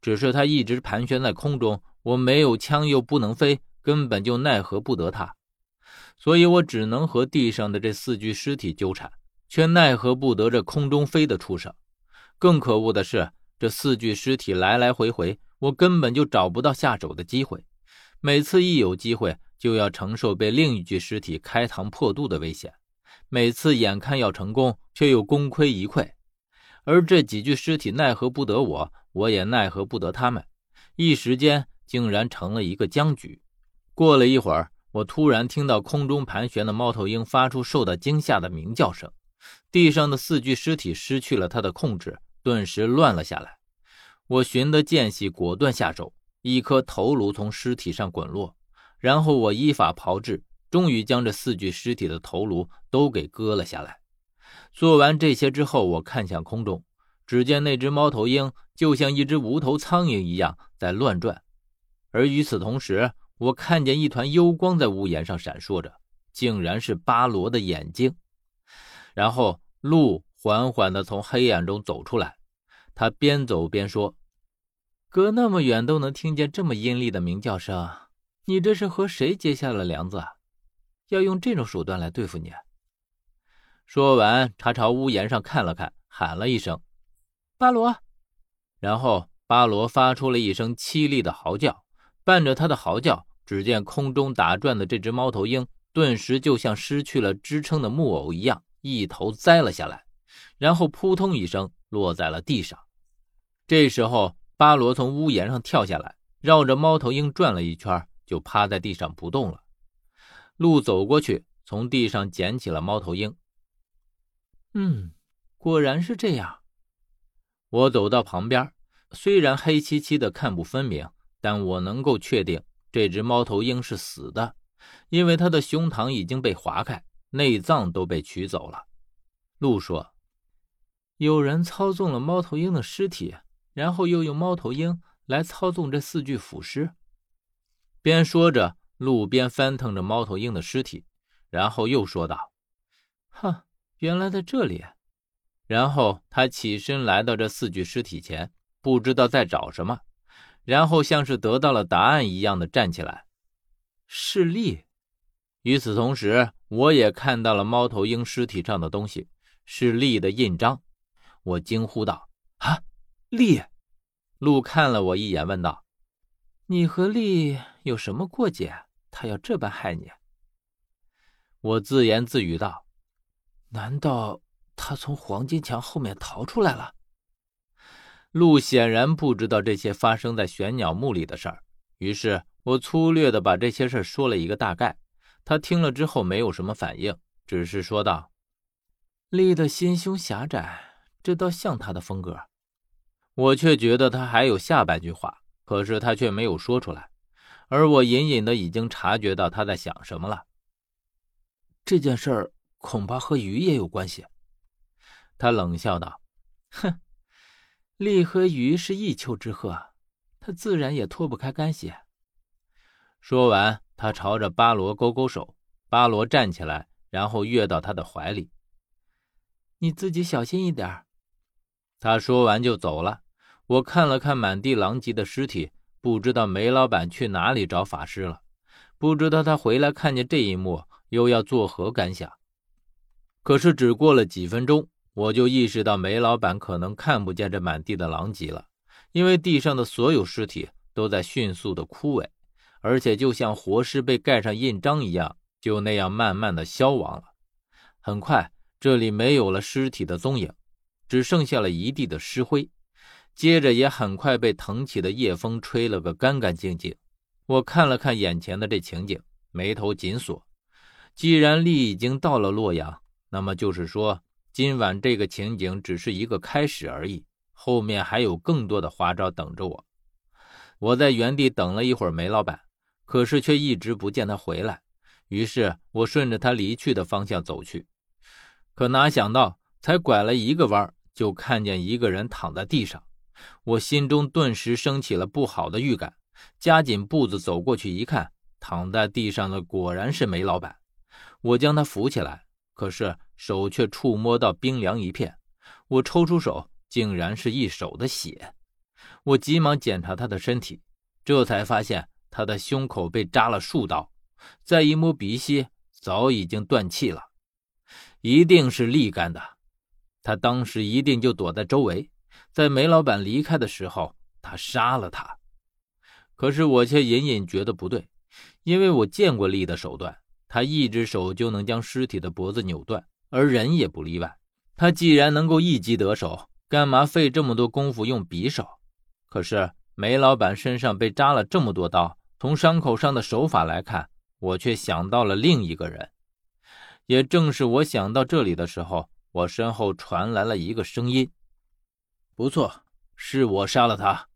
只是它一直盘旋在空中，我没有枪又不能飞，根本就奈何不得它，所以我只能和地上的这四具尸体纠缠，却奈何不得这空中飞的畜生。更可恶的是，这四具尸体来来回回，我根本就找不到下手的机会。每次一有机会，就要承受被另一具尸体开膛破肚的危险。每次眼看要成功，却又功亏一篑。而这几具尸体奈何不得我，我也奈何不得他们，一时间竟然成了一个僵局。过了一会儿，我突然听到空中盘旋的猫头鹰发出受到惊吓的鸣叫声，地上的四具尸体失去了它的控制，顿时乱了下来。我寻得间隙，果断下手，一颗头颅从尸体上滚落，然后我依法炮制，终于将这四具尸体的头颅都给割了下来。做完这些之后，我看向空中，只见那只猫头鹰就像一只无头苍蝇一样在乱转，而与此同时，我看见一团幽光在屋檐上闪烁着，竟然是巴罗的眼睛。然后，鹿缓缓地从黑暗中走出来，他边走边说：“隔那么远都能听见这么阴厉的鸣叫声，你这是和谁结下了梁子？啊要用这种手段来对付你？”说完，他朝屋檐上看了看，喊了一声：“巴罗。”然后巴罗发出了一声凄厉的嚎叫，伴着他的嚎叫，只见空中打转的这只猫头鹰顿时就像失去了支撑的木偶一样，一头栽了下来，然后扑通一声落在了地上。这时候，巴罗从屋檐上跳下来，绕着猫头鹰转了一圈，就趴在地上不动了。鹿走过去，从地上捡起了猫头鹰。嗯，果然是这样。我走到旁边，虽然黑漆漆的看不分明，但我能够确定这只猫头鹰是死的，因为它的胸膛已经被划开，内脏都被取走了。鹿说：“有人操纵了猫头鹰的尸体，然后又用猫头鹰来操纵这四具腐尸。”边说着，鹿边翻腾着猫头鹰的尸体，然后又说道：“哼。”原来在这里，然后他起身来到这四具尸体前，不知道在找什么，然后像是得到了答案一样的站起来，是力。与此同时，我也看到了猫头鹰尸体上的东西，是力的印章。我惊呼道：“啊，力！”鹿看了我一眼，问道：“你和力有什么过节？他要这般害你？”我自言自语道。难道他从黄金墙后面逃出来了？鹿显然不知道这些发生在玄鸟墓里的事儿，于是我粗略的把这些事说了一个大概。他听了之后没有什么反应，只是说道：“丽的心胸狭窄，这倒像他的风格。”我却觉得他还有下半句话，可是他却没有说出来，而我隐隐的已经察觉到他在想什么了。这件事儿。恐怕和鱼也有关系。他冷笑道：“哼，利和鱼是一丘之貉，他自然也脱不开干系。”说完，他朝着巴罗勾勾手。巴罗站起来，然后跃到他的怀里。“你自己小心一点。”他说完就走了。我看了看满地狼藉的尸体，不知道梅老板去哪里找法师了。不知道他回来看见这一幕，又要作何感想？可是，只过了几分钟，我就意识到梅老板可能看不见这满地的狼藉了，因为地上的所有尸体都在迅速的枯萎，而且就像活尸被盖上印章一样，就那样慢慢的消亡了。很快，这里没有了尸体的踪影，只剩下了一地的尸灰，接着也很快被腾起的夜风吹了个干干净净。我看了看眼前的这情景，眉头紧锁。既然力已经到了洛阳，那么就是说，今晚这个情景只是一个开始而已，后面还有更多的花招等着我。我在原地等了一会儿梅老板，可是却一直不见他回来。于是我顺着他离去的方向走去，可哪想到，才拐了一个弯，就看见一个人躺在地上。我心中顿时升起了不好的预感，加紧步子走过去一看，躺在地上的果然是梅老板。我将他扶起来。可是手却触摸到冰凉一片，我抽出手，竟然是一手的血。我急忙检查他的身体，这才发现他的胸口被扎了数刀，再一摸鼻息，早已经断气了，一定是力干的。他当时一定就躲在周围，在梅老板离开的时候，他杀了他。可是我却隐隐觉得不对，因为我见过力的手段，他一只手就能将尸体的脖子扭断，而人也不例外。他既然能够一击得手，干嘛费这么多功夫用匕首？可是梅老板身上被扎了这么多刀，从伤口上的手法来看，我却想到了另一个人。也正是我想到这里的时候，我身后传来了一个声音：“不错，是我杀了他。”